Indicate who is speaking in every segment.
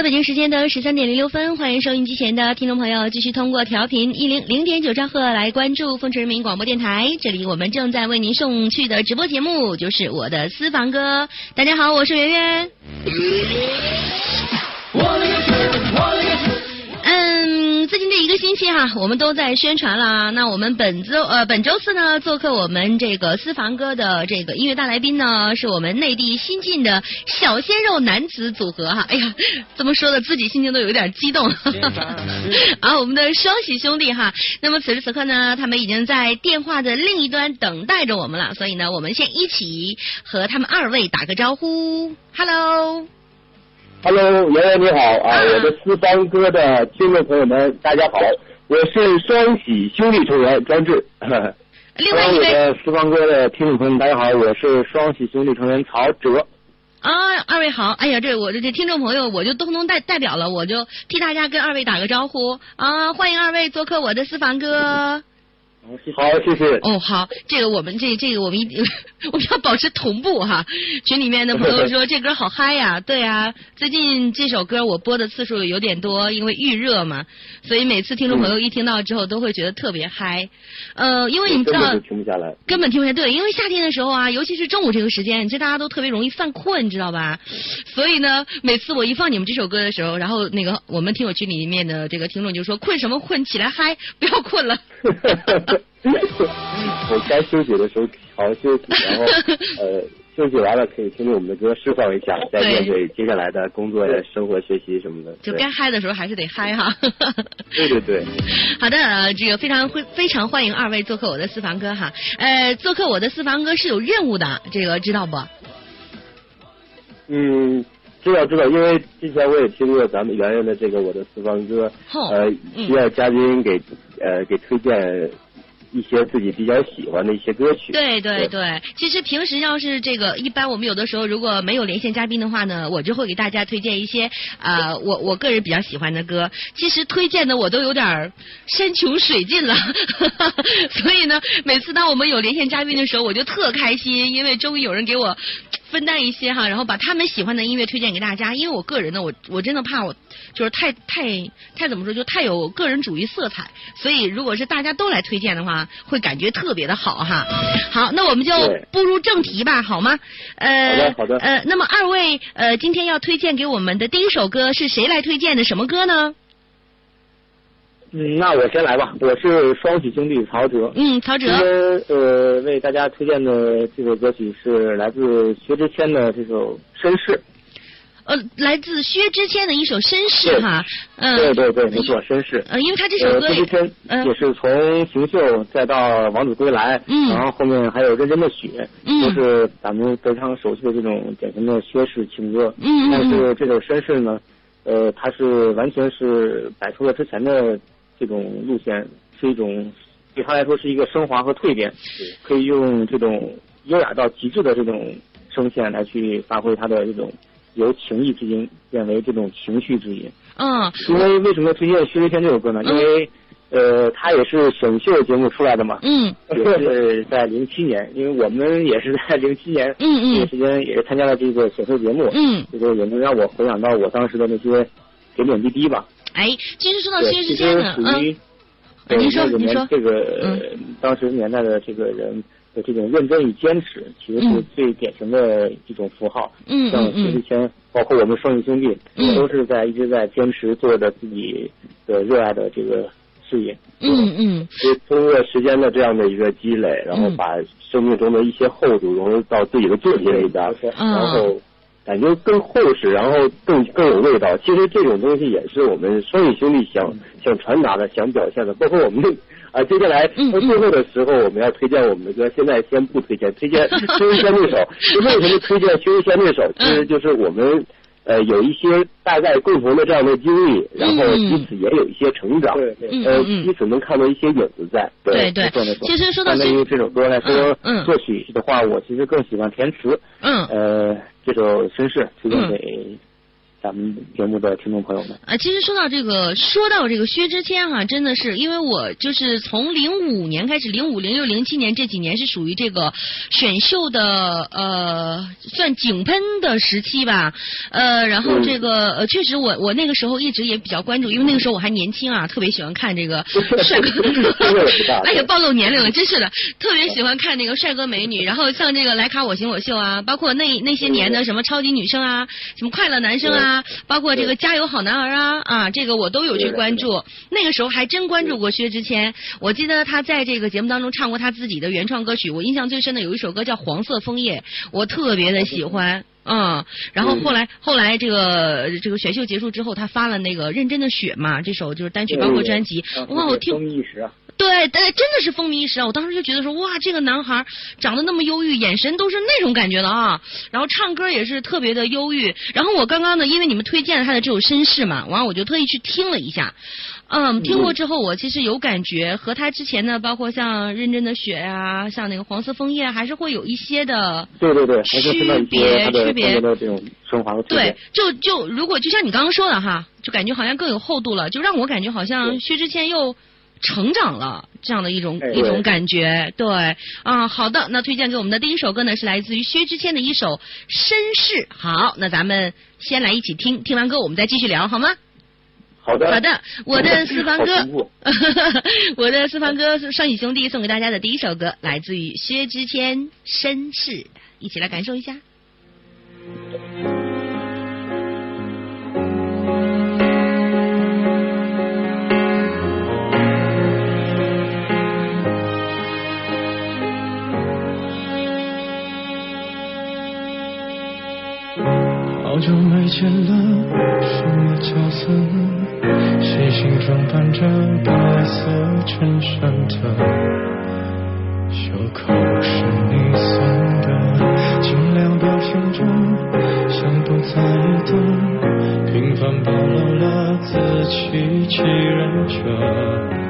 Speaker 1: 的，
Speaker 2: 北京时间的十三点零六分，欢迎收音机前的听众朋友继续通过调频一零零点九兆赫来关注凤城人民广播电台。这里我们正在为您送去的直播节目就是我的私房歌。大家好，我是圆圆。嗯，最近这一个星期哈，我们都在宣传啦。那我们本周呃本周四呢，做客我们这个私房歌的这个音乐大来宾呢，是我们内地新晋的小鲜肉男子组合哈。哎呀，这么说的自己心情都有点激动。啊，我们的双喜兄弟哈。那么此时此刻呢，他们已经在电话的另一端等待着我们了。所以呢，我们先一起和他们二位打个招呼。Hello。
Speaker 3: Hello，圆圆你好啊！我的四方哥的听众朋友们，大家好，我是双喜兄弟成员张志。
Speaker 2: 另外一位
Speaker 3: 我的私房歌的听众朋友们，大家好，我是双喜兄弟成员曹哲。
Speaker 2: 啊，二位好！哎呀，这我这这听众朋友，我就东东代代表了，我就替大家跟二位打个招呼啊！欢迎二位做客我的私房歌。
Speaker 3: 好，谢谢。
Speaker 2: 哦，好，这个我们这这个我们一定 我们要保持同步哈。群里面的朋友说这歌好嗨呀，对啊，最近这首歌我播的次数有点多，因为预热嘛，所以每次听众朋友一听到之后都会觉得特别嗨。呃，因为你们知道
Speaker 3: 根本就停不下来。
Speaker 2: 根本停不见，对，因为夏天的时候啊，尤其是中午这个时间，这大家都特别容易犯困，你知道吧？所以呢，每次我一放你们这首歌的时候，然后那个我们听友群里面的这个听众就说：“困什么困？起来嗨，不要困了。
Speaker 3: 我该休息的时候好好休息，然后呃休息完了可以听听我们的歌，释放一下，再面对接下来的工作、生活、学习什么的。”
Speaker 2: 就该嗨的时候还是得嗨 哈。
Speaker 3: 对对对，
Speaker 2: 好的，呃这个非常会非常欢迎二位做客我的私房歌哈。呃，做客我的私房歌是有任务的，这个知道不？
Speaker 3: 嗯，知道知道，因为之前我也听过咱们圆圆的这个我的私房歌，呃，
Speaker 2: 嗯
Speaker 3: 需要嘉宾给呃给推荐一些自己比较喜欢的一些歌曲。
Speaker 2: 对对
Speaker 3: 对
Speaker 2: 对，其实平时要是这个，一般我们有的时候如果没有连线嘉宾的话呢，我就会给大家推荐一些啊、呃我我个人比较喜欢的歌。其实推荐的我都有点儿山穷水尽了，所以呢，每次当我们有连线嘉宾的时候，我就特开心，因为终于有人给我分担一些哈，然后把他们喜欢的音乐推荐给大家。因为我个人呢，我我真的怕我就是太太太怎么说，就太有个人主义色彩，所以如果是大家都来推荐的话，会感觉特别的好哈。好，那我们就步入正题吧，好吗？呃，
Speaker 3: 好的好的
Speaker 2: 呃，那么二位呃，今天要推荐给我们的第一首歌是谁来推荐的？什么歌呢？
Speaker 3: 嗯，那我先来吧，我是双喜兄弟曹哲。
Speaker 2: 嗯，曹
Speaker 3: 今
Speaker 2: 哲。
Speaker 3: 天呃为大家推荐的这首歌曲是来自薛之谦的这首《绅士》。
Speaker 2: 呃，来自薛之谦的一首《绅士》哈，嗯，
Speaker 3: 对对对，没错，绅士。
Speaker 2: 呃，因为他这首
Speaker 3: 呃，
Speaker 2: 歌也
Speaker 3: 薛之谦
Speaker 2: 嗯
Speaker 3: 也是从行秀再到王子归来，
Speaker 2: 嗯
Speaker 3: 然后后面还有认真的雪，
Speaker 2: 嗯
Speaker 3: 都是咱们非常熟悉的这种典型的薛氏情歌。
Speaker 2: 嗯嗯
Speaker 3: 但是这首绅士呢，呃，他是完全是摆出了之前的这种路线，是一种对他来说是一个升华和蜕变，可以用这种优雅到极致的这种声线来去发挥他的这种由情意之音变为这种情绪之音。
Speaker 2: 嗯
Speaker 3: 因为为什么推荐薛之谦这首歌呢？因为呃，他也是选秀节目出来的嘛，
Speaker 2: 嗯
Speaker 3: 也是在零七年，因为我们也是在零七年
Speaker 2: 嗯嗯
Speaker 3: 这个时间也是参加了这个选秀节目，
Speaker 2: 嗯，
Speaker 3: 这个也能让我回想到我当时的那些点点滴滴吧。
Speaker 2: 哎，其实说到
Speaker 3: 对，
Speaker 2: 薛之谦呢，嗯
Speaker 3: 属于，
Speaker 2: 呃您说
Speaker 3: 那个
Speaker 2: 您说
Speaker 3: 年这个当时年代的这个人的这种认真与坚持，其实是
Speaker 2: 嗯。
Speaker 3: 最典型的一种符号。
Speaker 2: 嗯嗯嗯。
Speaker 3: 薛之谦，包括我们双语兄弟，
Speaker 2: 嗯。
Speaker 3: 都是在一直在坚持做着自己的热爱的这个事业。
Speaker 2: 嗯嗯。
Speaker 3: 就通过时间的这样的一个积累，然后
Speaker 2: 嗯。
Speaker 3: 把生命中的一些厚度融入到自己的作品里边，
Speaker 2: 嗯。
Speaker 3: 然后感觉更厚实，然后更更有味道。其实这种东西也是我们双语兄弟想想传达的、想表现的。包括我们啊，接下来
Speaker 2: 嗯
Speaker 3: 到最后的时候，我们要推荐我们的歌，现在先不推荐，推荐薛之谦那首。为什么推荐薛之谦那首？其实就是我们。呃，有一些大概共同的这样的经历，然后
Speaker 2: 嗯
Speaker 3: 彼此也有一些成长，呃，
Speaker 2: 嗯
Speaker 3: 彼此能看到一些影子在。
Speaker 2: 对对
Speaker 3: 没错没错
Speaker 2: 其实说到这
Speaker 3: 相当于这首歌来说，作曲的话，我其实更喜欢填词。
Speaker 2: 嗯
Speaker 3: 呃，这首绅士推荐给咱们节目的听众朋友们。
Speaker 2: 啊，其实说到这个，说到这个薛之谦哈，真的是因为我就是从零五年开始，零五、零六、零七年这几年是属于这个选秀的呃算井喷的时期吧，呃，然后这个呃确实我我那个时候一直也比较关注，因为那个时候我还年轻啊，特别喜欢看这个 帅哥，哎呀暴露年龄了，真是的，特别喜欢看那个帅哥美女，然后像这个莱卡我行我秀啊，包括那那些年的什么超级女生啊，什么快乐男生啊。包括这个加油好男儿啊啊，这个我都有去关注。那个时候还真关注过薛之谦，我记得他在这个节目当中唱过他自己的原创歌曲，我印象最深的有一首歌叫《黄色枫叶》，我特别的喜欢。嗯，然后后来后来这个这个选秀结束之后，他发了那个《认真的雪》嘛，这首就是单曲包括专辑，哇，我听。对，但真的是风靡一时啊！我当时就觉得说，哇，这个男孩长得那么忧郁，眼神都是那种感觉的啊。然后唱歌也是特别的忧郁。然后我刚刚呢，因为你们推荐了他的这首《绅士》嘛，完了我就特意去听了一下。嗯，听过之后，我其实有感觉，和他之前呢，包括像《认真的雪》啊，像那个《黄色枫叶》，还是会有一些的
Speaker 3: 对对对
Speaker 2: 区别区别
Speaker 3: 的这种升华
Speaker 2: 对，就就如果就像你刚刚说的哈，就感觉好像更有厚度了，就让我感觉好像薛之谦又。成长了这样的一种一种感觉，对。啊，好的，那推荐给我们的第一首歌呢是来自于薛之谦的一首《绅士》，好，那咱们先来一起听，听完歌我们再继续聊，好吗？
Speaker 3: 好的，
Speaker 2: 好的，我的四方哥，我的四方哥双喜兄弟送给大家的第一首歌来自于薛之谦《绅士》，一起来感受一下。
Speaker 4: 见了，什么角色呢？细心装扮着白色衬衫的，袖口是你送的，尽量表现着像不在意的，平凡暴露了自欺欺人者。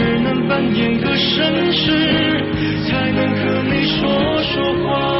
Speaker 4: 只能扮演个绅士，才能和你说说话。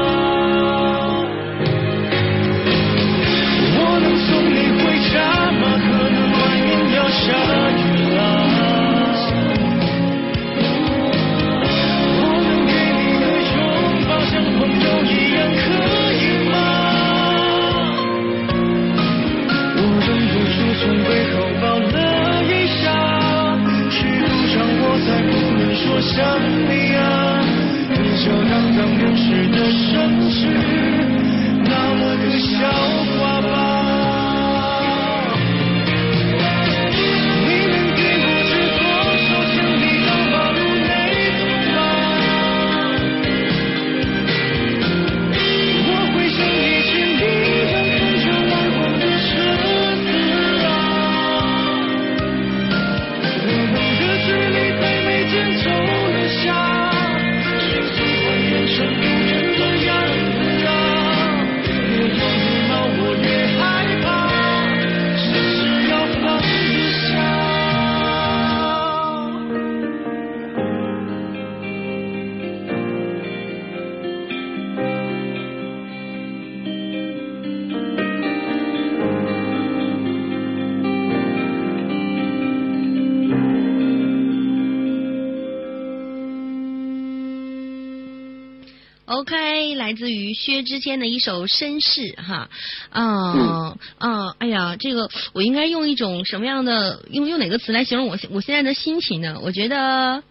Speaker 2: 来自于薛之谦的一首《绅士》哈，嗯嗯，哎呀，这个我应该用一种什么样的用用哪个词来形容我我现在的心情呢？我觉得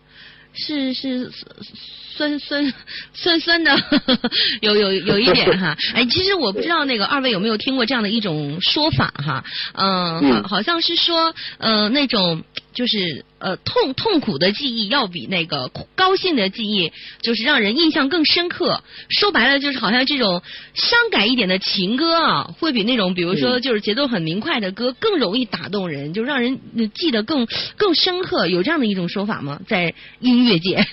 Speaker 2: 是是酸酸酸酸的，有有有一点哈。哎，其实我不知道那个二位有没有听过这样的一种说法哈，嗯，好好像是说呃那种。就是呃痛痛苦的记忆要比那个高兴的记忆，就是让人印象更深刻。说白了，就是好像这种伤感一点的情歌啊，会比那种比如说就是节奏很明快的歌更容易打动人，就让人记得更更深刻。有这样的一种说法吗？在音乐界？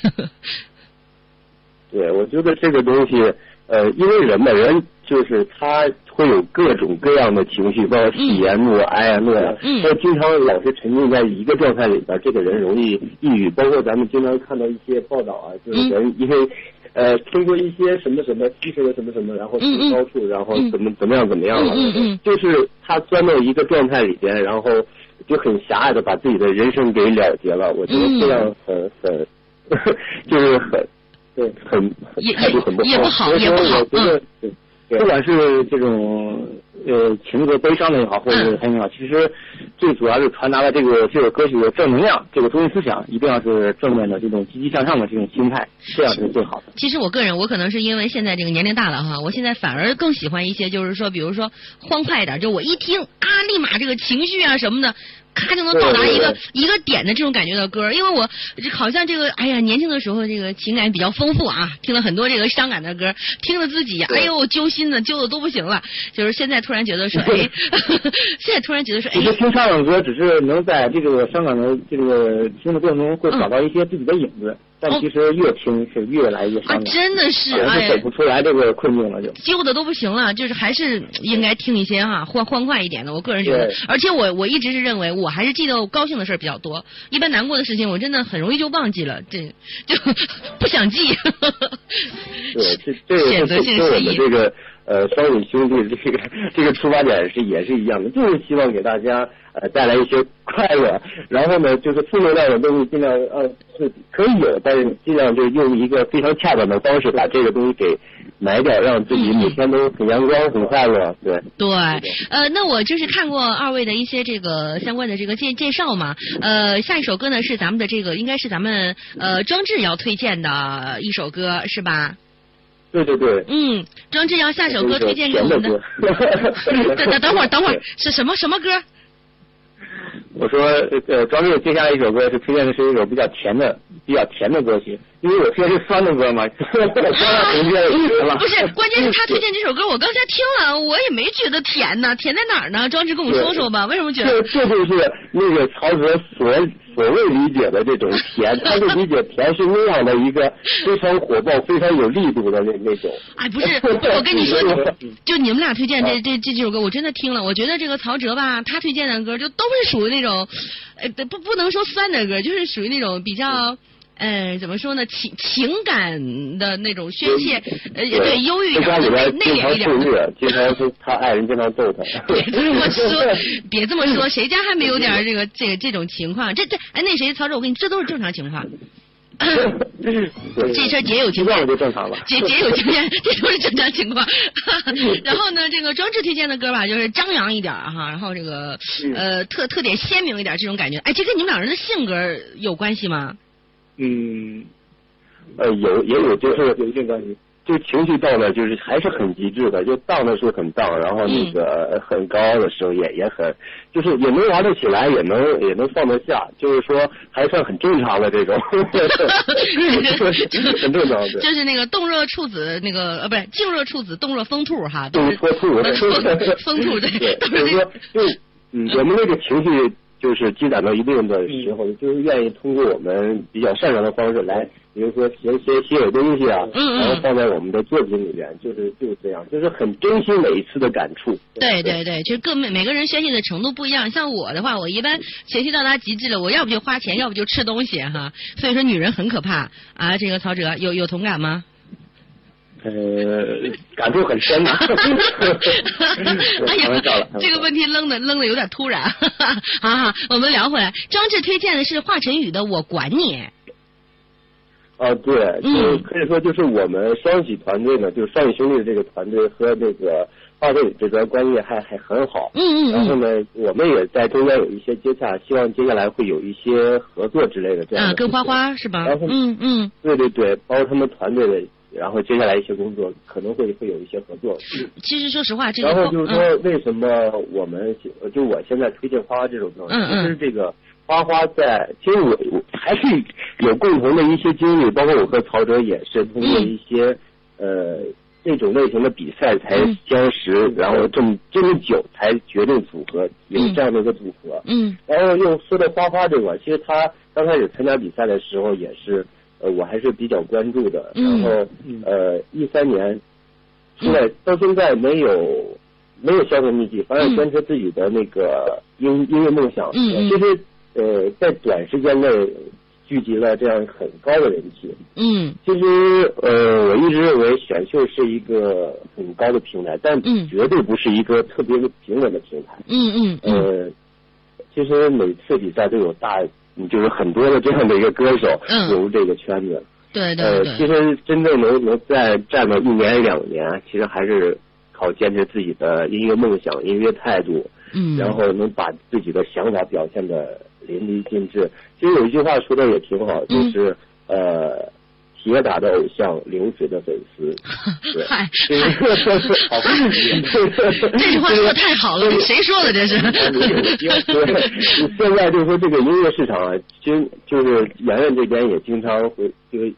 Speaker 5: 对，我觉得这个东西，呃，因为人嘛，人就是他。会有各种各样的情绪，包括喜啊、怒、哀啊、乐啊。嗯。他经常老是沉浸在一个状态里边，这个人容易抑郁。包括咱们经常看到一些报道啊，就是人因为呃通过一些什么什么吸收了什么什么，然后从高处，然后怎么怎么样怎么样了。嗯嗯。就是他钻到一个状态里边，然后就很狭隘的把自己的人生给了结了。我觉得这样很很 就是很对很态度很不好。
Speaker 2: 也不好，也不好。
Speaker 5: 嗯。不管是这种呃情歌悲伤的也好，或者是很好，其实最主要是传达了这个这首歌曲的正能量，这个中心思想一定要是正面的这种积极向上的这种心态，这样是最好的。
Speaker 2: 其实我个人，我可能是因为现在这个年龄大了哈，我现在反而更喜欢一些，就是说，比如说欢快一点，就我一听啊，立马这个情绪啊什么的。咔就能到达一个一个点的这种感觉的歌，因为我好像这个哎呀年轻的时候这个情感比较丰富啊，听了很多这个伤感的歌，听了自己哎呦揪心的揪的都不行了，就是现在突然觉得说哎，现在突然觉得说哎，
Speaker 5: 其实听伤感歌只是能在这个伤感的这个听的过程中会找到一些自己的影子。但其实越听是越来越伤感，
Speaker 2: 真的是，
Speaker 5: 哎，走不出来这个困境了，就
Speaker 2: 揪的都不行了。就是还是应该听一些哈欢欢快一点的。我个人觉得，而且我我一直是认为，我还是记得高兴的事儿比较多，一般难过的事情我真的很容易就忘记了，这就 不想记。
Speaker 5: 对，这 这个跟我们这个呃双语兄弟这个这个出发点是也是一样的，就是希望给大家。呃，带来一些快乐，然后呢，就是负能量的东西尽量呃是可以有，但是尽量就用一个非常恰当的方式把这个东西给埋掉，让自己每天都很阳光、很快乐。对。
Speaker 2: 对，呃，那我就是看过二位的一些这个相关的这个介介绍嘛，呃，下一首歌呢是咱们的这个应该是咱们呃庄志要推荐的一首歌是吧？
Speaker 5: 对对对。
Speaker 2: 嗯，庄志尧下首歌推荐给我们的。等等等会儿等会儿是什么什么歌？
Speaker 5: 我说，呃，庄志接下来一首歌是推荐的是一首比较甜的、比较甜的歌曲，因为我推荐是酸的歌嘛。不
Speaker 2: 是，关键是他推荐这首歌，我刚才听了，我也没觉得甜呢，甜在哪儿呢？庄志跟我说说吧，为什么觉得？
Speaker 5: 这这就是那个曹格所所谓理解的这种甜，他就理解甜是那样的一个非常火爆、非常有力度的那那种。
Speaker 2: 哎，不是，我跟你说，就你们俩推荐这这这几首歌，我真的听了，我觉得这个曹哲吧，他推荐的歌就都是属于那种。种，呃，不不能说酸的歌，就是属于那种比较，呃，怎么说呢，情情感的那种宣泄，呃，对，忧郁一点的，内内敛一点的。
Speaker 5: 经常是他爱人经常揍他。
Speaker 2: 别这么说，别这么说，谁家还没有点这个这个这种情况？这这，哎，那谁，曹哲，我跟你，这都是正常情况。这事姐有经验，
Speaker 5: 就正常了。
Speaker 2: 姐姐有经验，这都是正常情况。然后呢，这个庄志推荐的歌吧，就是张扬一点哈，然后这个呃特特点鲜明一点这种感觉。哎，这跟你们两人的性格有关系吗？
Speaker 5: 嗯，呃，有也有就是有一定关系。就情绪到了，就是还是很极致的，就荡的时候很荡，然后那个很高的时候也也很，就是也能玩得起来，也能也能放得下，就是说还算很正常的这种，很正常的。
Speaker 2: 就是那个动若处子，那个呃不是静若处子，动若疯兔哈，
Speaker 5: 动若兔，
Speaker 2: 疯兔对。
Speaker 5: 就是说，就嗯，我们那个情绪就是积攒到一定的时候，就是愿意通过我们比较善良的方式来。比如说写写写写东西啊，然后放在我们的作品里边，就是就是这样，就是很珍惜每一次的感触。
Speaker 2: 对对对，其实各每每个人宣泄的程度不一样。像我的话，我一般情绪到达极致了，我要不就花钱，要不就吃东西哈。所以说，女人很可怕啊！这个曹哲有有同感吗？
Speaker 5: 呃，感触很深呐。
Speaker 2: 哎呀，这个问题扔的扔的有点突然。好好，我们聊回来，张志推荐的是华晨宇的《我管你》。
Speaker 5: 啊，对，
Speaker 2: 嗯
Speaker 5: 就可以说就是我们双喜团队呢，就是双喜兄弟的这个团队和这个华晨宇这边关系还还很好。
Speaker 2: 嗯嗯
Speaker 5: 然后呢，我们也在中间有一些接洽，希望接下来会有一些合作之类的这
Speaker 2: 嗯，啊，
Speaker 5: 样的。
Speaker 2: 跟花。花是吧？
Speaker 5: 然后
Speaker 2: 嗯嗯
Speaker 5: 对对对，包括他们团队的，然后接下来一些工作可能会会有一些合作。
Speaker 2: 其实说实话，这个
Speaker 5: 然后就是说，为什么我们呃就我现在推荐花花这种东西，
Speaker 2: 嗯嗯。
Speaker 5: 其实这个花花在，其实我我还是有共同的一些经历，包括我和曹哲也是通过一些、呃这种类型的比赛才
Speaker 2: 嗯。
Speaker 5: 相识，然后这么这么久才决定组合，有这样的一个组合。
Speaker 2: 嗯。
Speaker 5: 然后又说到花花这块，其实他刚开始参加比赛的时候也是，呃，我还是比较关注的。
Speaker 2: 嗯
Speaker 5: 然后呃，一三年出来到现在没有没有销声匿迹，反而坚持自己的那个音音乐梦想。
Speaker 2: 嗯嗯
Speaker 5: 其实呃，在短时间内聚集了这样很高的人气。
Speaker 2: 嗯
Speaker 5: 其实呃，我一直认为选秀是一个很高的平台，但
Speaker 2: 嗯
Speaker 5: 绝对不是一个特别平稳的平台。
Speaker 2: 嗯嗯嗯
Speaker 5: 呃，其实每次比赛都有大，就是很多的这样的一个歌手
Speaker 2: 嗯
Speaker 5: 融入这个圈子。
Speaker 2: 对
Speaker 5: 呃
Speaker 2: 对，对，
Speaker 5: 其实真正能能在站到一年两年，其实还是靠坚持自己的音乐梦想、音乐态度，
Speaker 2: 嗯，
Speaker 5: 然后能把自己的想法表现的淋漓尽致。其实有一句话说的也挺好，
Speaker 2: 嗯
Speaker 5: 就是、呃。铁打的偶像，流水的粉丝。对
Speaker 2: 嗨
Speaker 5: 这个好
Speaker 2: 这句话说的太好了，谁说的这是？
Speaker 5: 对，现在就是说这个音乐市场啊，经就是圆圆这边也经常会就是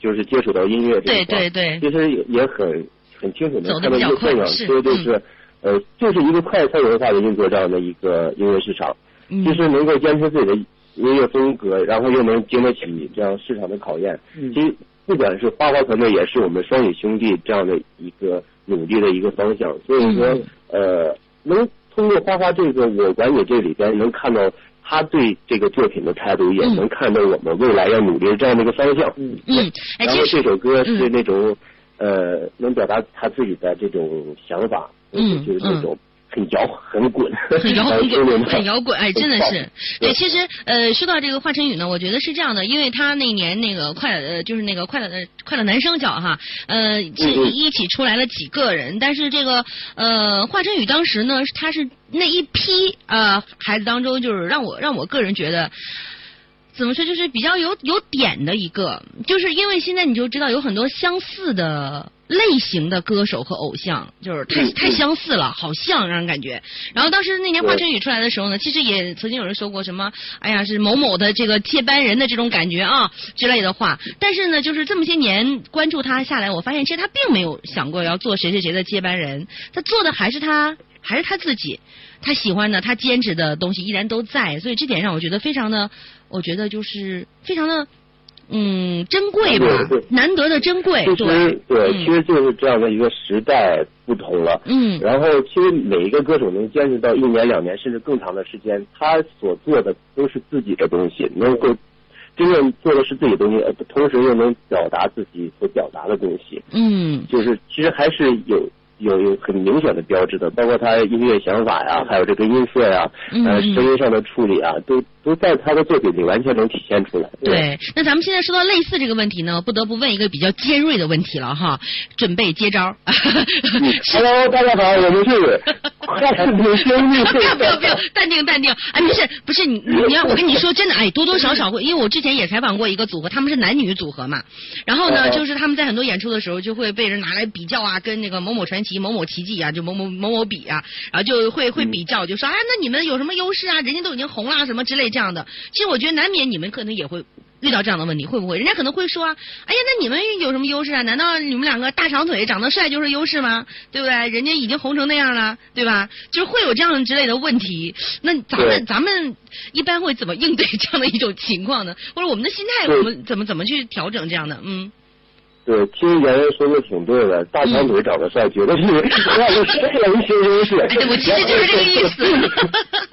Speaker 5: 就是接触到音乐这一
Speaker 2: 对
Speaker 5: 块，
Speaker 2: 对对，
Speaker 5: 其实也也很很清楚
Speaker 2: 走
Speaker 5: 能看到一个现象，
Speaker 2: 是
Speaker 5: 说就是、呃，就是一个快餐文化的运作这样的一个音乐市场，
Speaker 2: 嗯
Speaker 5: 其实能够坚持自己的音乐风格，然后又能经得起这样市场的考验。
Speaker 3: 嗯
Speaker 5: 其实不管是花花团队，也是我们双语兄弟这样的一个努力的一个方向。所以说，
Speaker 2: 嗯
Speaker 5: 呃，能通过花花这个我管你这里边，能看到他对这个作品的态度，也
Speaker 2: 嗯
Speaker 5: 能看到我们未来要努力的这样的一个方向。
Speaker 3: 嗯
Speaker 2: 嗯，哎，
Speaker 5: 然后这首歌是
Speaker 2: 嗯
Speaker 5: 那种、呃，能表达他自己的这种想法，
Speaker 2: 嗯
Speaker 5: 就是那种很摇很滚，
Speaker 2: 很摇滚，很摇滚，哎，真的是。对，其实呃，说到这个华晨宇呢，我觉得是这样的，因为他那年那个快呃，就是那个快乐的快乐男生角哈，呃，其实一起出来了几个人，但是这个呃，华晨宇当时呢，他是那一批呃孩子当中，就是让我让我个人觉得。怎么说，就是比较有有点的一个，就是因为现在你就知道有很多相似的类型的歌手和偶像，就是太
Speaker 5: 嗯
Speaker 2: 太相似了，好像让人感觉。然后当时那年华晨宇出来的时候呢，其实也曾经有人说过什么，哎呀是某某的这个接班人的这种感觉啊之类的话。但是呢，就是这么些年关注他下来，我发现其实他并没有想过要做谁谁谁的接班人，他做的还是他还是他自己。他喜欢的，他坚持的东西依然都在，所以这点让我觉得非常的，我觉得就是非常的，嗯，珍贵吧
Speaker 5: 对对，
Speaker 2: 难得的珍贵，
Speaker 5: 其实对，
Speaker 2: 嗯。
Speaker 5: 其实就是这样的一个时代不同了。
Speaker 2: 嗯。
Speaker 5: 然后，其实每一个歌手能坚持到一年、两年，甚至更长的时间，他所做的都是自己的东西，能够真正做的是自己的东西，呃同时又能表达自己所表达的东西。
Speaker 2: 嗯。
Speaker 5: 就是其实还是有有有很明显的标志的，包括他音乐想法呀，还有这个音色呀，呃，声音上的处理啊，都都在他的作品里完全能体现出来。
Speaker 2: 对，那咱们现在说到类似这个问题呢，不得不问一个比较尖锐的问题了哈，准备接招。
Speaker 5: 嗯，Hello，大家好，我们是快乐兄弟。
Speaker 2: 不要不要不要，淡定淡定。哎，不是不是，你你你要我跟你说真的，哎，多多少少会，因为我之前也采访过一个组合，他们是男女组合嘛。然后呢，
Speaker 5: 哦
Speaker 2: 就是他们在很多演出的时候就会被人拿来比较啊，跟那个某某传奇、某某奇迹啊，就某某某某比啊，然后就会会比较，就说啊，那你们有什么优势啊？人家都已经红了什么之类这样的。其实我觉得难免你们可能也会。遇到这样的问题会不会？人家可能会说啊，哎呀，那你们有什么优势啊？难道你们两个大长腿、长得帅就是优势吗？对不对？人家已经红成那样了，对吧？就是会有这样之类的问题。那咱们咱们一般会怎么应对这样的一种情况呢？或者我们的心态，我们怎么怎么去调整这样的？嗯，
Speaker 5: 对，其实圆圆说的挺对的，大长腿长得帅，绝 对是让人谁人形优势。
Speaker 2: 哎对我其实就是这个意思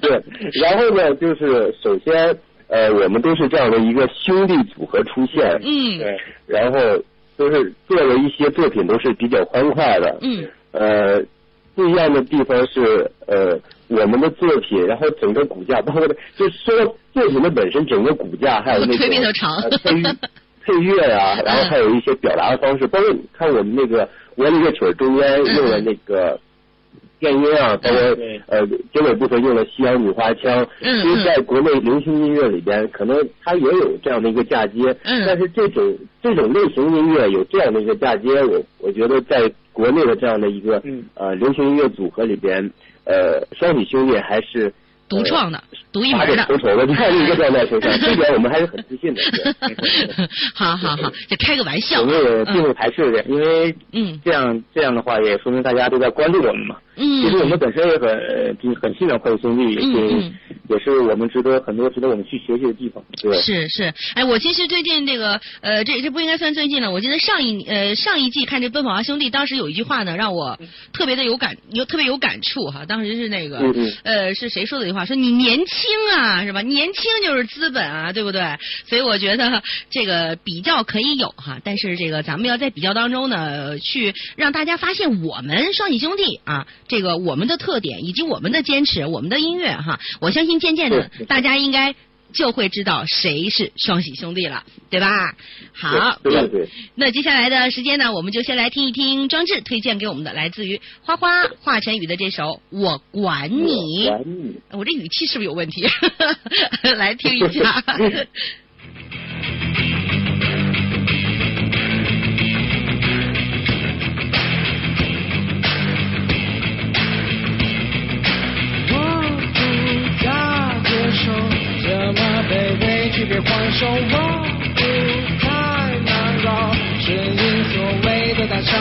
Speaker 5: 对，然后呢，就是首先，呃，我们都是这样的一个兄弟组合出现，
Speaker 2: 嗯
Speaker 5: 对，然后都是做了一些作品都是比较欢快的，
Speaker 2: 嗯
Speaker 5: 呃，不一样的地方是，呃，我们的作品，然后整个骨架，包括的，就说作品的本身，整个骨架还有那种
Speaker 2: 特别的长
Speaker 5: 呃配乐啊，然后还有一些表达的方式，包括你看我们那个我的乐曲中间用了那个电音啊，包括
Speaker 3: 对
Speaker 5: 呃结尾部分用了西洋女花腔，
Speaker 2: 嗯。
Speaker 5: 其实在国内流行音乐里边，可能它也有这样的一个嫁接，
Speaker 2: 嗯。
Speaker 5: 但是这种这种类型音乐有这样的一个嫁接，我我觉得在国内的这样的一个
Speaker 3: 嗯。
Speaker 5: 呃流行音乐组合里边，呃双喜兄弟还是
Speaker 2: 独创的，独一门的。
Speaker 5: 得头筹的这样的一个状态这点我们还是很自信的。对
Speaker 2: 好好好，就开个玩笑
Speaker 3: 我。们也并不排斥的，因为
Speaker 2: 嗯
Speaker 3: 这样这样的话也说明大家都在关注我们嘛。
Speaker 2: 嗯，
Speaker 3: 其实我们本身也很呃就是很信任快乐兄弟，
Speaker 2: 嗯
Speaker 3: 也
Speaker 2: 嗯
Speaker 3: 也是我们值得很多值得我们去学习的地方。对，
Speaker 2: 是是，哎，我其实最近这个呃，这这不应该算最近了。我记得上一呃上一季看这《奔跑吧兄弟》，当时有一句话呢，让我特别的有感有特别有感触哈。当时是那个呃是谁说的一句话？说你年轻啊，是吧？年轻就是资本啊，对不对？所以我觉得这个比较可以有哈，但是这个咱们要在比较当中呢，去让大家发现我们双喜兄弟啊，这个我们的特点以及我们的坚持，我们的音乐哈。我相信渐渐的大家应该。就会知道谁是双喜兄弟了，对吧？好，嗯
Speaker 5: 对对对。
Speaker 2: 那接下来的时间呢，我们就先来听一听庄志推荐给我们的来自于花花华晨宇的这首《我管你》。
Speaker 5: 管你。
Speaker 2: 我这语气是不是有问题？来听一下。
Speaker 6: 不大接受这么卑微，去别还手。我不太难搞，顺应所谓的大潮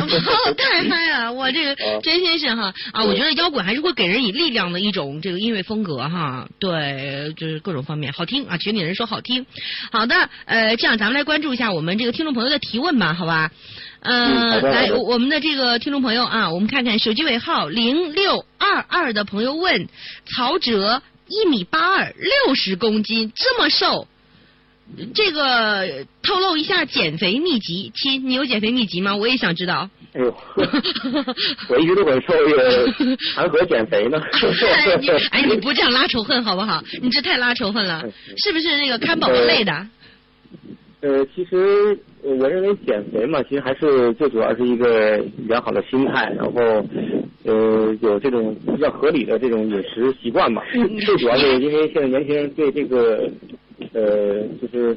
Speaker 6: 哦，太
Speaker 2: 嗨了！我这个
Speaker 5: 啊
Speaker 2: 真心是哈啊，我觉得摇滚还是会给人以力量的一种这个音乐风格哈。对，就是各种方面好听啊，群里人说好听。好的，呃，这样咱们来关注一下我们这个听众朋友的提问吧，好吧？呃，来，我们的这个听众朋友啊，我们看看手机尾号零六二二的朋友问：曹哲一米八二，六十公斤，这么瘦。这个透露一下减肥秘籍，亲，你有减肥秘籍吗？我也想知道。
Speaker 5: 哎呦，我一直都很瘦，也谈何减肥呢？
Speaker 2: 哎，你哎，你不这样拉仇恨好不好？你这太拉仇恨了，是不是那个看宝宝累的？
Speaker 3: 呃，其实呃我认为减肥嘛，其实还是最主要是一个良好的心态，然后呃有这种比较合理的这种饮食习惯吧。最主要是因为现在年轻人对这个呃就是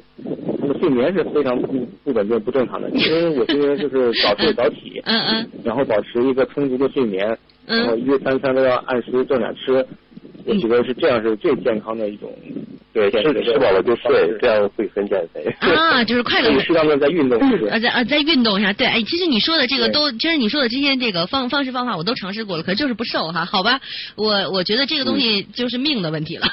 Speaker 3: 他们睡眠是非常不不稳定、不正常的。因为我觉得就是早睡早起，
Speaker 2: 嗯嗯
Speaker 3: 然后保持一个充足的睡眠，然后
Speaker 2: 嗯
Speaker 3: 一日三餐都要按时正点吃。我觉得是这样是最健康的一种
Speaker 5: 对，吃吃饱了就睡，这样会很减肥。
Speaker 2: 啊，就是快乐
Speaker 3: 适当的在运动。是
Speaker 2: 呃，在啊在运动一下，对，哎，其实你说的这个都，其实你说的这些这个方方式方法我都尝试过了，可是就是不瘦哈，好吧，我我觉得这个东西就是命的问题了。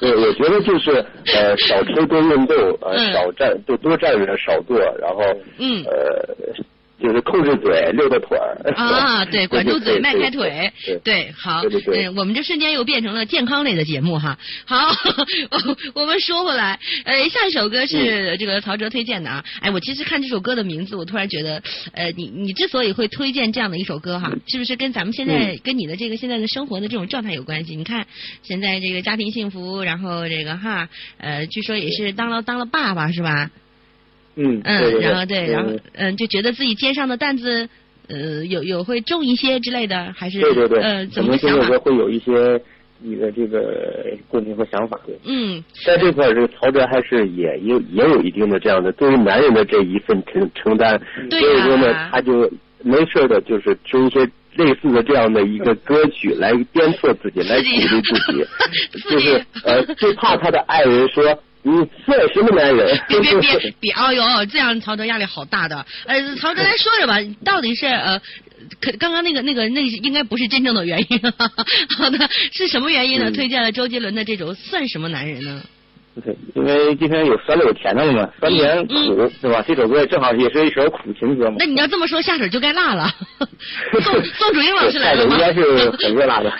Speaker 5: 对，我觉得就是呃少吃多运动，呃
Speaker 2: 嗯
Speaker 5: 少站就多站着少坐，然后
Speaker 2: 嗯
Speaker 5: 呃就是控制嘴，溜达腿儿。
Speaker 2: 啊，对，管住嘴，迈开腿，
Speaker 5: 对
Speaker 2: 对，好，
Speaker 5: 对对对
Speaker 2: 嗯，我们这瞬间又变成了健康类的节目哈。好，我们说回来，呃，下一首歌
Speaker 5: 嗯
Speaker 2: 是这个曹哲推荐的啊。哎，我其实看这首歌的名字，我突然觉得，呃，你你之所以会推荐这样的一首歌哈，是不是跟咱们现
Speaker 5: 嗯
Speaker 2: 在、跟你的这个现在的生活的这种状态有关系？你看现在这个家庭幸福，然后这个哈，呃，据说也是当了当了爸爸是吧？
Speaker 3: 嗯，
Speaker 2: 嗯，然后对，然后
Speaker 3: 嗯
Speaker 2: 嗯，就觉得自己肩上的担子，呃，有有会重一些之类的，还是
Speaker 3: 对对对，
Speaker 2: 呃，怎么个想法？
Speaker 3: 会有一些你的这个共鸣和想法。对，
Speaker 2: 嗯
Speaker 5: 在这块儿，这个曹哲还是也有也有一定的这样的作为男人的这一份承承担，所以说呢，他就没事的，就是听一些类似的这样的一个歌曲来鞭策自己，来鼓励，自己 就是呃 最怕他的爱人说你算什么男人？
Speaker 2: 别别别别！哎呦，这样曹德压力好大的。呃，曹德来说说吧，到底是呃，可刚刚那个那个那应该不是真正的原因。好的，是什么原因呢？
Speaker 3: 嗯
Speaker 2: 推荐了周杰伦的这首《算什么男人》呢？
Speaker 3: 对，因为今天有酸的有甜的了嘛，酸甜苦
Speaker 2: 嗯
Speaker 3: 是吧？这首歌正好也是一首苦情歌嘛
Speaker 2: 那。你要这么说，下水就该辣了。宋宋祖英老师来了吗？
Speaker 3: 应该是很热辣的。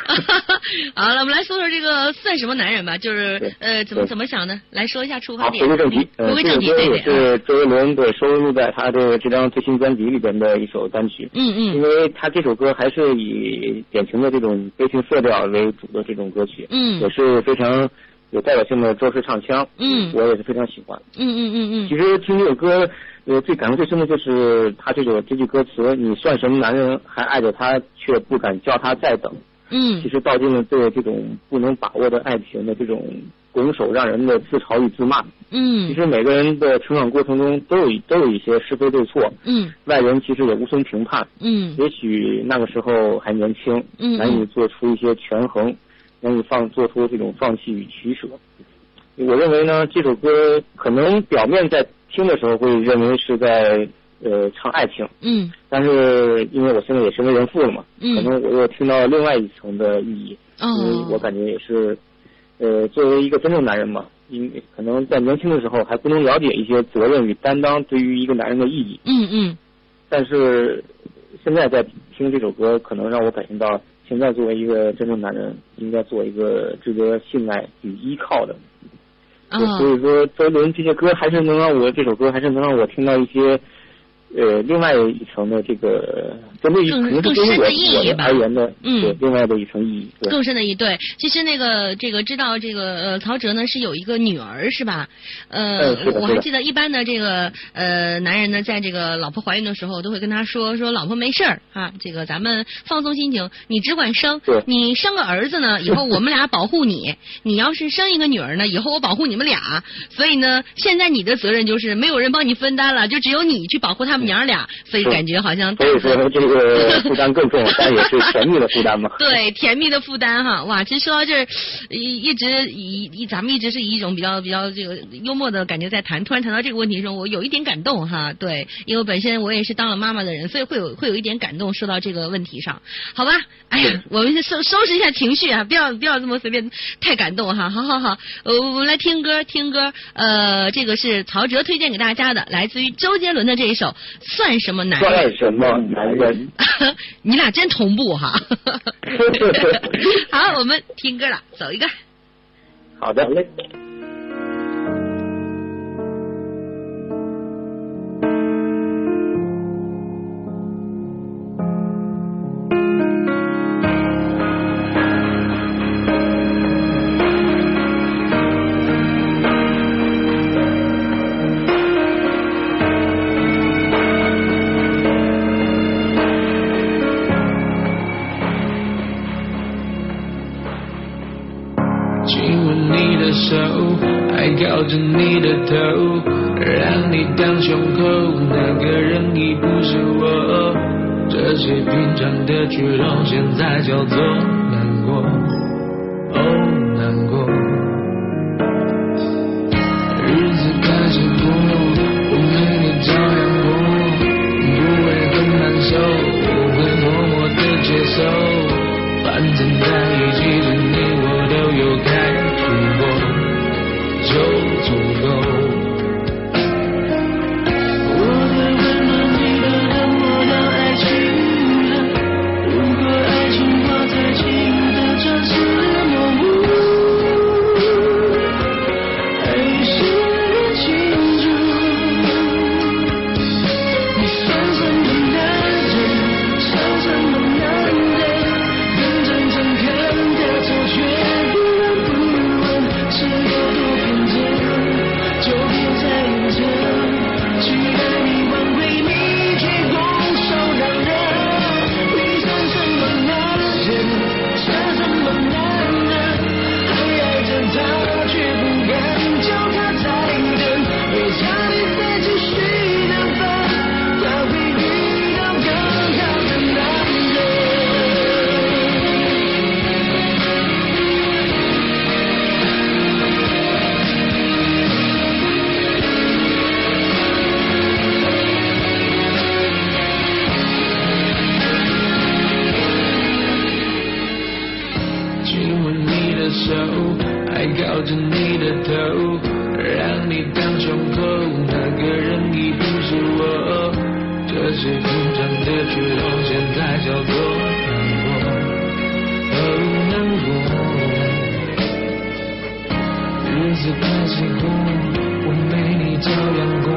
Speaker 2: 好了，我们来说说这个算什么男人吧，就是呃，怎么怎么想的？来说一下出发
Speaker 3: 好，
Speaker 2: 点。
Speaker 3: 回归正题，
Speaker 2: 回
Speaker 3: 呃，
Speaker 2: 归正题，
Speaker 3: 这也
Speaker 2: 对对。
Speaker 3: 是周杰伦对收录在他的这张最新专辑里边的一首单曲。
Speaker 2: 嗯嗯
Speaker 3: 因为他这首歌还是以典型的这种悲情色调为主的这种歌曲，
Speaker 2: 嗯
Speaker 3: 也是非常有代表性的周氏唱腔，
Speaker 2: 嗯。
Speaker 3: 我也是非常喜欢。
Speaker 2: 嗯嗯嗯嗯。
Speaker 3: 其
Speaker 2: 嗯
Speaker 3: 实听这首歌，呃，最感动最深的就是他这首这句歌词：“你算什么男人，还爱着他，却不敢叫他再等。”
Speaker 2: 嗯。
Speaker 3: 其实道尽了对这种不能把握的爱情的这种拱手让人的自嘲与自骂。
Speaker 2: 嗯。
Speaker 3: 其实每个人的成长过程中都有都有一些是非对错，
Speaker 2: 嗯。
Speaker 3: 外人其实也无从评判。
Speaker 2: 嗯。
Speaker 3: 也许那个时候还年轻，
Speaker 2: 嗯。
Speaker 3: 难以做出一些权衡，难以放做出这种放弃与取舍。我认为呢，这首歌可能表面在听的时候会认为是在呃唱爱情，
Speaker 2: 嗯。
Speaker 3: 但是因为我现在也身为人父了嘛，
Speaker 2: 嗯。
Speaker 3: 可能我又听到了另外一层的意义，因为
Speaker 2: 哦
Speaker 3: 我感觉也是，呃，作为一个真正男人嘛，因为可能在年轻的时候还不能了解一些责任与担当对于一个男人的意义，
Speaker 2: 嗯嗯。
Speaker 3: 但是现在在听这首歌，可能让我感觉到，现在作为一个真正男人，应该做一个值得信赖与依靠的。对所
Speaker 2: 哦
Speaker 3: 以说，周杰伦这些歌还是能让我这首歌还是能让我听到一些。呃，另外一层的这个针对于
Speaker 2: 更更深的意义吧
Speaker 3: 而言的，
Speaker 2: 嗯
Speaker 3: 对另外的一层意义。对
Speaker 2: 更深的一对，其实那个这个知道这个呃曹哲呢是有一个女儿是吧？呃，我还记得一般的这个呃男人呢，在这个老婆怀孕的时候，都会跟他说说老婆没事儿啊，这个咱们放松心情，你只管生
Speaker 3: 对，
Speaker 2: 你生个儿子呢，以后我们俩保护你；你要是生一个女儿呢，以后我保护你们俩。所以呢，现在你的责任就是没有人帮你分担了，就只有你去保护他们娘俩，所以感觉好像
Speaker 3: 所以说这个负担更重，但也是甜蜜的负担嘛。
Speaker 2: 对，甜蜜的负担哈，哇！其实说到这儿，一一直以以咱们一直是以一种比较比较这个幽默的感觉在谈，突然谈到这个问题的时候，我有一点感动哈。对，因为本身我也是当了妈妈的人，所以会有会有一点感动，说到这个问题上，好吧？哎呀，我们收收拾一下情绪啊，不要不要这么随便，太感动哈。好好好，呃，我们来听歌听歌，呃，这个是曹哲推荐给大家的，来自于周杰伦的这一首《算什么男人》。
Speaker 3: 算什么男人？
Speaker 2: 你俩真同步哈。好，我们听歌了，走一个。
Speaker 3: 好的，嘞。
Speaker 7: 当胸口，那个人已不是我。这些平常的举动，现在叫做难过，靠着你的头，让你当胸口，那个人已不是我。这些平常的举动，现在叫做难过，哦难过。日子开始过，我没你照样过，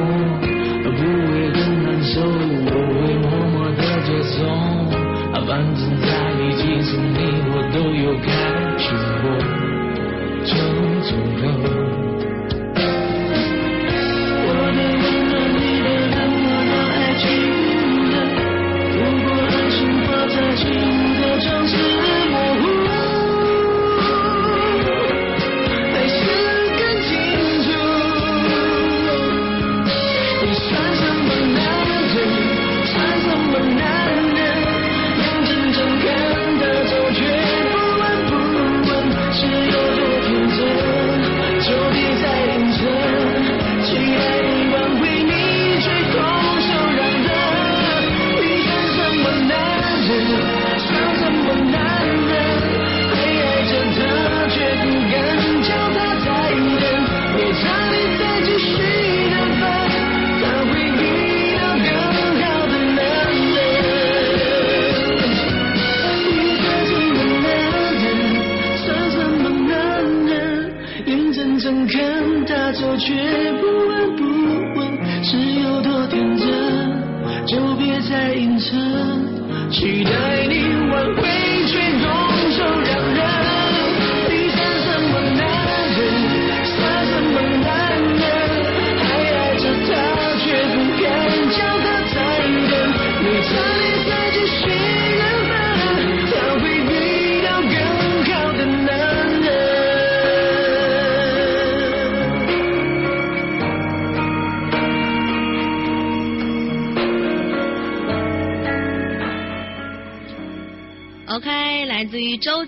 Speaker 7: 不会很难受，我会默默的接受。反正在一起时你我都有开心过，就足够。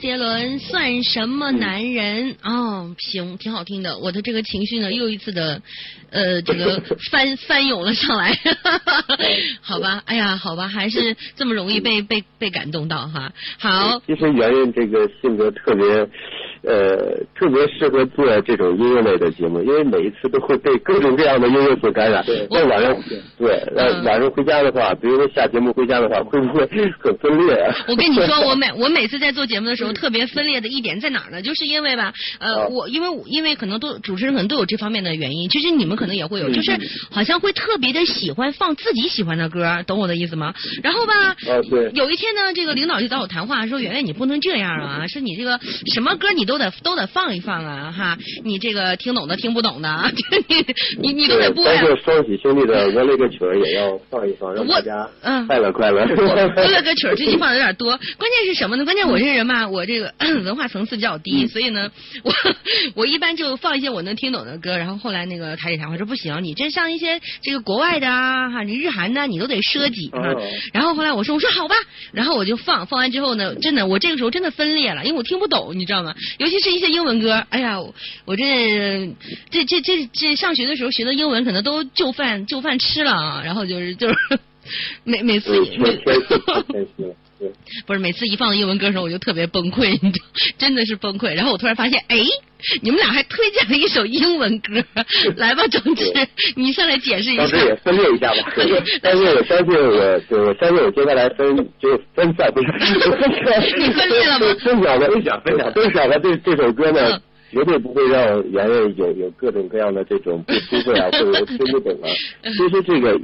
Speaker 2: 杰伦，算什么男人？哦，行，挺好听的。我的这个情绪呢，又一次的，呃，这个 翻翻涌了上来。好吧，哎呀，好吧，还是这么容易被被被感动到哈。好，
Speaker 5: 其实圆圆这个性格特别，呃，特别适合做这种音乐类的节目，因为每一次都会被各种各样的音乐所感染。
Speaker 3: 对
Speaker 5: 那晚上对，那晚上回家的话，比如说下节目回家的话，会不会很分裂啊？
Speaker 2: 我跟你说，我每我每次在做节目的时候，特别分裂的一点在哪儿呢？就是因为吧，呃，
Speaker 5: 啊
Speaker 2: 我因为因为可能都主持人可能都有这方面的原因，其实你们可能也会有，
Speaker 5: 嗯
Speaker 2: 就是好像会特别的喜欢放自己喜欢的歌，懂我的意思吗？然后吧，
Speaker 5: 啊对
Speaker 2: 有一天呢，这个领导就找我谈话，说圆圆你不能这样啊，说你这个什么歌你都得都得放一放啊，哈，你这个听懂的听不懂的，你你你都得，播呀
Speaker 5: 包。括双喜兄弟的《我勒个曲儿》也要放一放，让大家
Speaker 2: 嗯
Speaker 5: 快乐快乐。
Speaker 2: 我我了个曲儿，最近放的有点多。关键是什么呢？关键我这人嘛，我这个 文化层次比较低，所以呢，我我一般就放一些我能听懂的歌。然后后来那个台里谈话说不行，你这像一些这个国外的啊，哈，你日韩的你都得涉及啊
Speaker 5: 哦。
Speaker 2: 然后后来我说我说好吧，然后我就放放完之后呢，真的我这个时候真的分裂了，因为我听不懂，你知道吗？尤其是一些英文歌，哎呀，我我这这这这这上学的时候学的英文可能都就饭就饭吃了啊，然后就是就是每每次
Speaker 5: 对，
Speaker 2: 每
Speaker 5: 对。
Speaker 2: 不是每次一放英文歌的时候，我就特别崩溃，你知道，真的是崩溃。然后我突然发现，哎，你们俩还推荐了一首英文歌，来吧，张志，你上来解释一下
Speaker 5: 张志。也分裂一下吧，但是我相信我，对我相信我接下来分就分享不是，
Speaker 2: 你分裂了吗
Speaker 5: 分享的分享分享分享的这这首歌呢
Speaker 2: 嗯，
Speaker 5: 绝对不会让圆圆有有各种各样的这种不舒服啊，或者听不懂啊。其实这个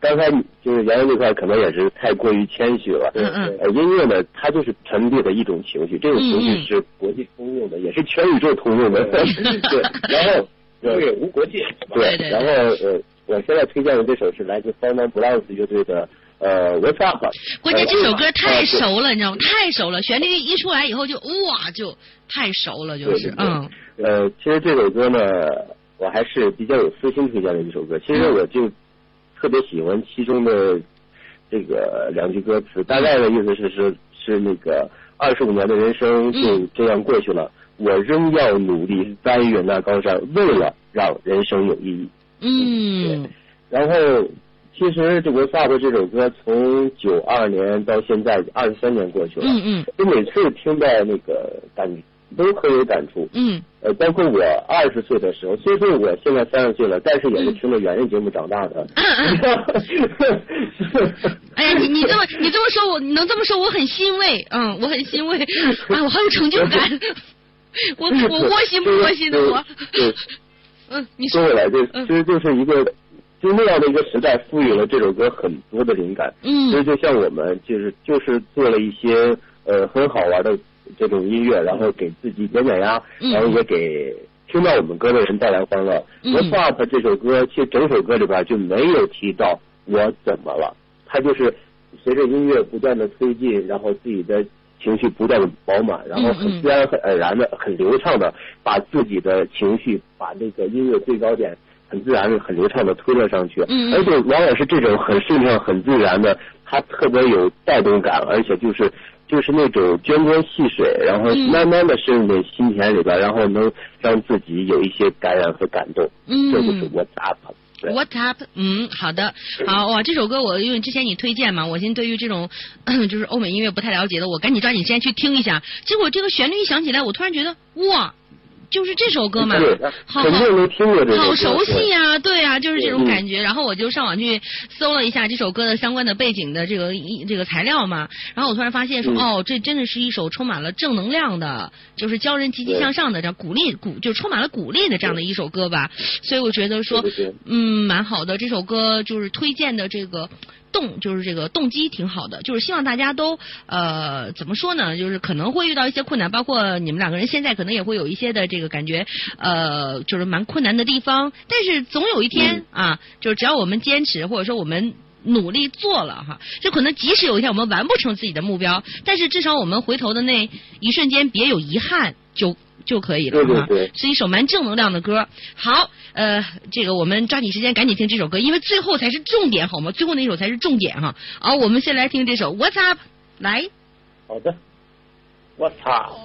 Speaker 5: 刚才就是杨洋这块可能也是太过于谦虚了。
Speaker 2: 嗯嗯
Speaker 5: 呃，音乐呢，它就是传递的一种情绪，这种情绪是国际通用的，也是全宇宙通用的。对，然后
Speaker 3: 音乐无国界。
Speaker 2: 对对
Speaker 5: 然后呃，我现在推荐的这首是来自 Non Blondes 乐队的呃 What's Up。
Speaker 2: 关键这首歌太
Speaker 5: 呃
Speaker 2: 熟了，你知道吗？太熟了，旋律一出来以后就哇，就太熟了，就是
Speaker 5: 对对对
Speaker 2: 嗯
Speaker 5: 呃，其实这首歌呢，我还是比较有私心推荐的一首歌。其实我就特别喜欢其中的这个两句歌词，大概的意思是是是那个二十五年的人生就这样过去了，我仍要努力翻越那高山，为了让人生有意义。
Speaker 2: 嗯。
Speaker 5: 然后，其实这个《萨博》这首歌从九二年到现在二十三年过去了，
Speaker 2: 嗯嗯。
Speaker 5: 我每次听到那个感都很有感触。
Speaker 2: 嗯。
Speaker 5: 呃，包括我二十岁的时候，虽说我现在三十岁了，但是也是听着圆圆节目长大的。
Speaker 2: 哎呀，你你这么你这么说，我你能这么说，我很欣慰，嗯，我很欣慰，啊，我好有成就感，我我窝心不窝心的我，
Speaker 5: 对，
Speaker 2: 嗯，你说，
Speaker 5: 说回来，这
Speaker 2: 嗯。
Speaker 5: 其实就是一个，就那样的一个时代，赋予了这首歌很多的灵感。嗯，所
Speaker 2: 以
Speaker 5: 就像我们就是就是做了一些呃很好玩的这种音乐，然后给自己减减压，
Speaker 2: 嗯。
Speaker 5: 然后也给听到我们歌的人带来欢乐。
Speaker 2: 嗯。
Speaker 5: What's Up 这首歌，其实整首歌里边就没有提到我怎么了，它就是随着音乐不断的推进，然后自己的情绪不断的饱满，然后很自然、很自然的、很流畅的把自己的情绪，把那个音乐最高点。很自然的、很流畅的推了上去，而且往往是这种很顺畅、很自然的，它特别有带动感，而且就是就是那种涓涓细水，然后
Speaker 2: 嗯
Speaker 5: 慢慢的渗入进心田里边，然后能让自己有一些感染和感动，
Speaker 2: 嗯，
Speaker 5: 这就是我咋的。对
Speaker 2: What up？嗯，好的，好哇，这首歌我因为之前你推荐嘛，我先对于这种 就是欧美音乐不太了解的，我赶紧抓紧时间去听一下。结果这个旋律一响起来，我突然觉得哇，就是这首歌嘛
Speaker 5: 对，
Speaker 2: 好
Speaker 5: 肯定没听过这首
Speaker 2: 好熟悉呀、对呀、就是这种
Speaker 5: 嗯
Speaker 2: 感觉。然后我就上网去搜了一下这首歌的相关的背景的这个一这个材料嘛，然后我突然发现说，
Speaker 5: 嗯
Speaker 2: 哦，这真的是一首充满了正能量的，就是教人积极向上的，这样鼓励鼓就充满了鼓励的这样的一首歌吧。所以我觉得说嗯，蛮好的。这首歌就是推荐的这个。动就是这个动机挺好的，就是希望大家都呃怎么说呢？就是可能会遇到一些困难，包括你们两个人现在可能也会有一些的这个感觉，呃，就是蛮困难的地方。但是总有一天、啊，就是只要我们坚持，或者说我们。努力做了哈，就可能即使有一天我们完不成自己的目标，但是至少我们回头的那一瞬间别有遗憾就就可以了哈。
Speaker 5: 对对对
Speaker 2: 是一首蛮正能量的歌。好，呃，这个我们抓紧时间赶紧听这首歌，因为最后才是重点，好吗？最后那首才是重点哈。好，我们先来听这首 What's Up，来。
Speaker 8: 好的，我操。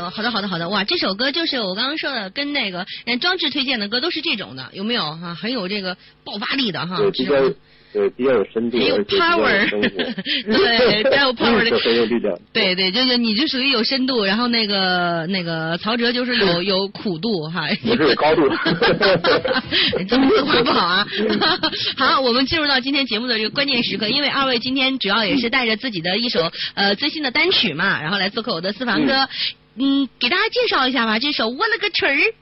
Speaker 2: 的，好的，好的，好的，哇！这首歌就是我刚刚说的，跟那个人庄志推荐的歌都是这种的，有没有哈、很有这个爆发力的哈。
Speaker 5: 对，比较对比较有深度，
Speaker 2: 很有 power 对比较有 power 的
Speaker 5: 很有力量。
Speaker 2: 对对，就是你就属于有深度，然后那个那个曹哲就是有有苦度哈，
Speaker 5: 我是有高度
Speaker 2: 这么说话不好啊。好，我们进入到今天节目的这个关键时刻，因为二位今天主要也是带着自己的一首呃最新的单曲嘛，然后来做客我的私房歌。嗯，给大家介绍一下吧，这首我了个锤儿。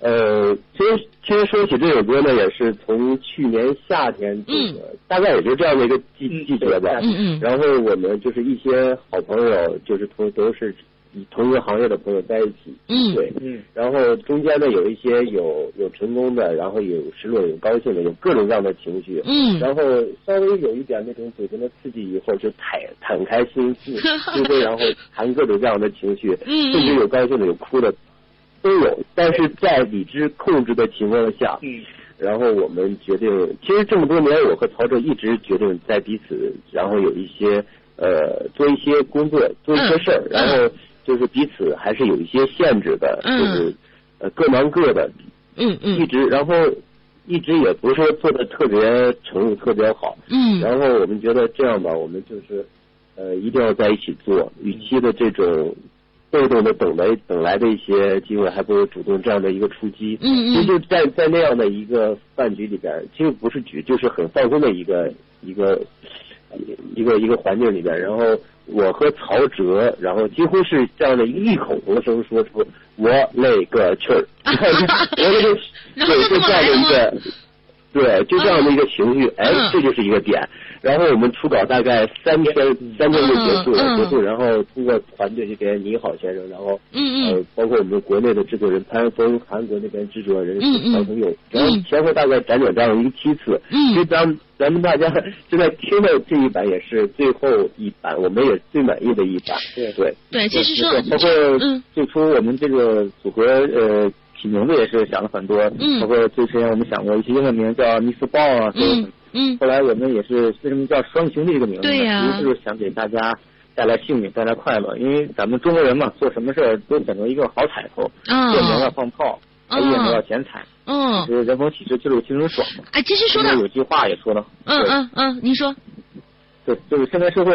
Speaker 5: 呃，其实其实说起这首歌呢，也是从去年夏天这个，大概也就这样的一个季季节吧。
Speaker 2: 嗯嗯
Speaker 5: 然后我们就是一些好朋友，就是同都是以同一个行业的朋友在一起。
Speaker 2: 嗯
Speaker 5: 对。
Speaker 8: 嗯
Speaker 5: 然后中间呢，有一些有有成功的，然后有失落，有高兴的，有各种各样的情绪。
Speaker 2: 嗯
Speaker 5: 然后稍微有一点那种嘴唇的刺激以后，就坦坦 开心心心扉，然后谈各种各样的情绪，
Speaker 2: 嗯嗯
Speaker 5: 甚至有高兴的，有哭的，都有。但是在理智控制的情况下，
Speaker 8: 嗯
Speaker 5: 然后我们决定，其实这么多年，我和曹哲一直决定在彼此，然后有一些呃做一些工作，做一些事儿，
Speaker 2: 嗯
Speaker 5: 然后就是彼此还是有一些限制的，
Speaker 2: 嗯
Speaker 5: 就是呃各忙各的，
Speaker 2: 嗯嗯
Speaker 5: 一
Speaker 2: 嗯
Speaker 5: 直然后一直也不是说做的特别程度特别好。
Speaker 2: 嗯
Speaker 5: 然后我们觉得这样吧，我们就是呃一定要在一起做，与其的这种被动的等来等来的一些机会，还不如主动这样的一个出击。
Speaker 2: 嗯嗯
Speaker 5: 其实就在在那样的一个饭局里边，其实不是局，就是很放松的一个一个一个一个环境里边，然后我和曹哲，然后几乎是这样的异口同声说出我勒个去儿，我
Speaker 2: 就这么
Speaker 5: 对就这样的一个。对，就这样的一个情绪，哎
Speaker 2: 嗯，
Speaker 5: 这就是一个点。然后我们初稿大概三天，三天就结束
Speaker 2: 嗯嗯。
Speaker 5: 了，结束，然后通过团队这边你好先生，然后
Speaker 2: 嗯嗯。
Speaker 5: 呃，包括我们国内的制作人潘峰，韩国那边制作人
Speaker 2: 嗯嗯。
Speaker 5: 小朋友，然后
Speaker 2: 嗯
Speaker 5: 前后大概辗转这样一个批次。
Speaker 2: 嗯。
Speaker 5: 其实咱们咱们大家现在听的这一版也是最后一版，我们也最满意的一版。
Speaker 3: 对。
Speaker 5: 对
Speaker 2: 对，其实说
Speaker 3: 对包括
Speaker 2: 嗯。
Speaker 3: 最初我们这个组合呃起名字也是想了很多，
Speaker 2: 嗯。
Speaker 3: 包括最之前我们想过一些英文名叫 Miss Ball 啊，
Speaker 2: 嗯嗯
Speaker 3: 后来我们也是为什么叫双兄弟这个名字呢？
Speaker 2: 对呀
Speaker 3: 其实就是想给大家带来幸运，带来快乐。因为咱们中国人嘛，做什么事儿都选择一个好彩头，
Speaker 2: 啊
Speaker 3: 见人要放炮，
Speaker 2: 啊
Speaker 3: 一眼都要钱财，
Speaker 2: 嗯
Speaker 3: 就是人逢喜事就是精神爽嘛。
Speaker 2: 哎，其实说到
Speaker 3: 因为有句话也说了，
Speaker 2: 嗯嗯嗯，您说
Speaker 3: 对，就是现在社会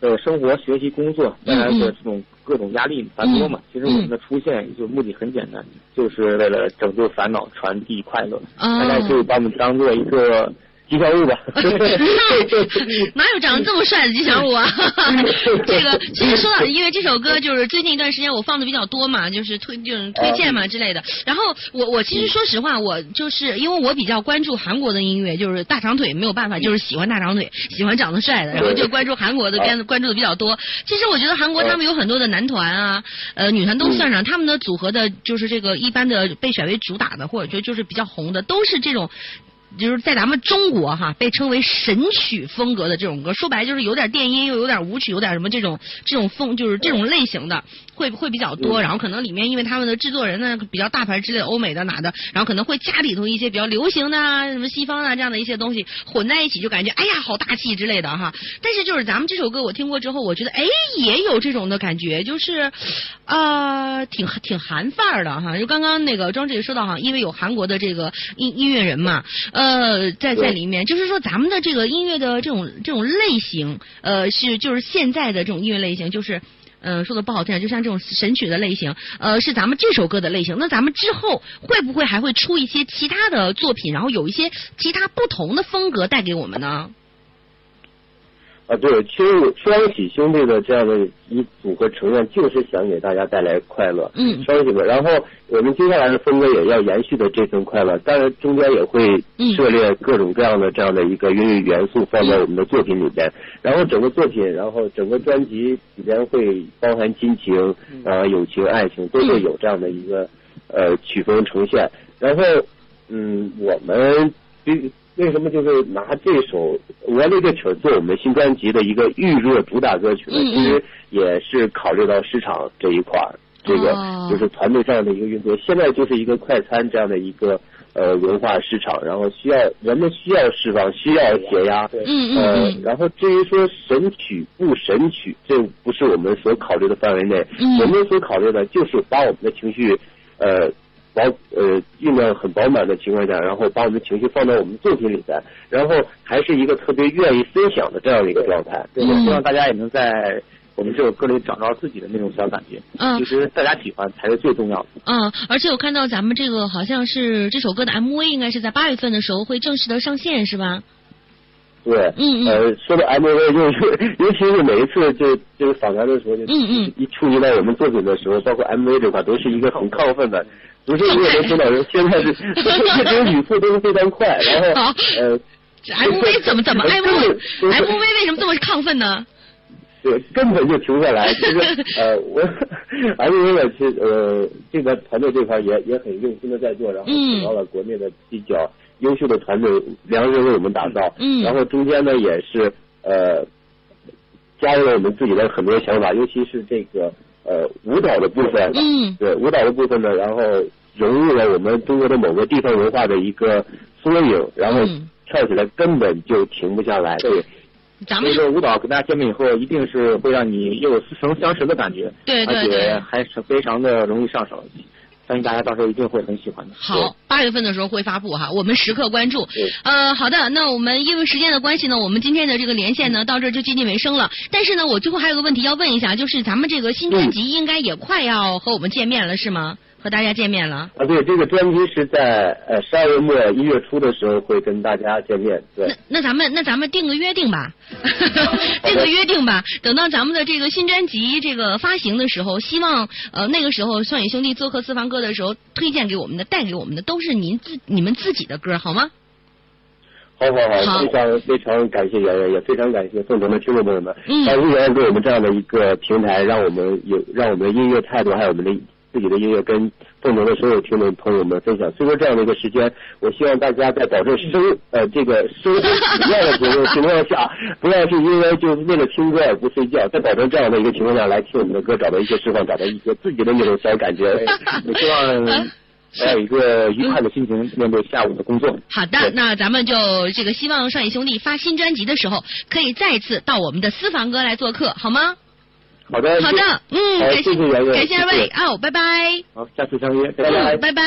Speaker 3: 呃生活、学习、工作带来的这种各种压力繁多嘛。其实我们的出现就目的很简单，就是为了拯救烦恼、传递快乐。
Speaker 2: 哦
Speaker 3: 大家可以把我们当做一个吉祥物吧。
Speaker 2: 哪有长得这么帅的吉祥物啊？这个其实说到，因为这首歌就是最近一段时间我放的比较多嘛，就是推就是推荐嘛之类的。然后我我其实说实话，我就是因为我比较关注韩国的音乐，就是大长腿没有办法，就是喜欢大长腿，喜欢长得帅的，然后就关注韩国的片子，关注的比较多。其实我觉得韩国他们有很多的男团啊，呃女团都算上，他们的组合的就是这个一般的被选为主打的，或者就就是比较红的，都是这种。就是在咱们中国哈，被称为神曲风格的这种歌，说白了就是有点电音，又有点舞曲，有点什么这种这种风，就是这种类型的会会比较多。然后可能里面因为他们的制作人呢比较大牌之类的，欧美的哪的，然后可能会加里头一些比较流行的啊，什么西方啊这样的一些东西混在一起，就感觉哎呀好大气之类的哈。但是就是咱们这首歌我听过之后，我觉得哎也有这种的感觉，就是呃挺挺韩范儿的哈。就刚刚那个庄志也说到哈，因为有韩国的这个音音乐人嘛，呃，在在里面，就是说咱们的这个音乐的这种这种类型，呃，是就是现在的这种音乐类型，就是。嗯，说的不好听，就像这种神曲的类型，呃，是咱们这首歌的类型。那咱们之后会不会还会出一些其他的作品，然后有一些其他不同的风格带给我们呢？
Speaker 5: 啊，对，其实我双喜兄弟的这样的一组合成员，就是想给大家带来快乐。
Speaker 2: 嗯
Speaker 5: 双喜们，然后我们接下来的风格也要延续的这份快乐，当然中间也会
Speaker 2: 嗯
Speaker 5: 涉猎各种各样的这样的一个音乐元素放在我们的作品里边。然后整个作品，然后整个专辑里边会包含亲情、呃友情、爱情，都会有这样的一个呃曲风呈现。然后，嗯，我们为为什么就是拿这首《我那个曲》做我们新专辑的一个预热主打歌曲呢？其实也是考虑到市场这一块儿，这个
Speaker 2: 哦
Speaker 5: 就是团队上的一个运作。现在就是一个快餐这样的一个呃文化市场，然后需要人们需要释放，需要解压。
Speaker 3: 对
Speaker 2: 嗯
Speaker 5: 呃
Speaker 2: 嗯，
Speaker 5: 然后至于说神曲不神曲，这不是我们所考虑的范围内。
Speaker 2: 嗯
Speaker 5: 我们所考虑的就是把我们的情绪，呃，饱呃酝酿很饱满的情况下，然后把我们的情绪放到我们作品里边，然后还是一个特别愿意分享的这样的一个状态。
Speaker 3: 对，我希望大家也能在我们这首歌里找到自己的那种小感觉。
Speaker 2: 嗯
Speaker 3: 其实大家喜欢才是最重要的。
Speaker 2: 嗯，而且我看到咱们这个好像是这首歌的 MV 应该是在八月份的时候会正式的上线是吧？
Speaker 5: 对，
Speaker 2: 嗯嗯
Speaker 5: 呃，说到 MV，就是 尤其是每一次就就是访谈的时候，就
Speaker 2: 嗯嗯
Speaker 5: 一触及到我们作品的时候，包括 MV 这块，都是一个很亢奋的。不是我能听到人现在是 这种语速都是非常快，然后呃
Speaker 2: ，MV 怎么怎么 MV，MV 为什么这么亢奋呢？
Speaker 5: 对，根本就停不下来。就是呃，我 MV 呢，其实呃，这个团队这块也也很用心的在做，然后
Speaker 2: 嗯
Speaker 5: 请到了国内的比较优秀的团队，量身为我们打造。
Speaker 2: 嗯
Speaker 5: 然后中间呢，也是呃，加入了我们自己的很多想法，尤其是这个呃舞蹈的部分。
Speaker 2: 嗯
Speaker 5: 对舞蹈的部分呢，然后融入了我们中国的某个地方文化的一个缩影，然后
Speaker 2: 嗯
Speaker 5: 跳起来根本就停不下来。对。
Speaker 2: 咱们
Speaker 3: 这个舞蹈跟大家见面以后，一定是会让你又有似曾相识的感觉，
Speaker 2: 对对
Speaker 3: 而且
Speaker 2: 对
Speaker 3: 还是非常的容易上手。相信大家到时候一定会很喜欢的。
Speaker 2: 好，八月份的时候会发布哈，我们时刻关注
Speaker 5: 对。
Speaker 2: 呃，好的，那我们因为时间的关系呢，我们今天的这个连线呢到这儿就接近尾声了。但是呢，我最后还有个问题要问一下，就是咱们这个新专辑应该也快要和我们见面了，是吗？和大家见面了。
Speaker 5: 啊，对，这个专辑是在呃十二月末一月初的时候会跟大家见面，对
Speaker 2: 那。那咱们那咱们定个约定吧，定个约定吧。等到咱们的这个新专辑这个发行的时候，希望呃那个时候双影兄弟做客私房歌的时候，推荐给我们的、带给我们的都是您自你们自己的歌，好吗？
Speaker 5: 好好
Speaker 2: 好
Speaker 5: 好，非常非常感谢圆圆，也非常感谢凤城的听众朋友们，
Speaker 2: 嗯
Speaker 5: 感谢圆圆给我们这样的一个平台，让我们有让我们的音乐态度，还有我们的自己的音乐跟凤城的所有听众朋友们分享。所以说这样的一个时间，我希望大家在保证生 呃这个生活体验的这种情况下，不要是因为就是为了听歌而不睡觉，在保证这样的一个情况下来听我们的歌，找到一些释放，找到一些自己的那种小感觉。
Speaker 3: 我 希望还有一个愉快的心情面对下午的工作。
Speaker 2: 好的，那咱们就这个希望双影兄弟发新专辑的时候，可以再次到我们的私房歌来做客，好吗？
Speaker 5: 好的
Speaker 2: 嗯感谢感谢二位哦拜拜。
Speaker 3: 好下次相约再
Speaker 5: 见拜
Speaker 2: 拜。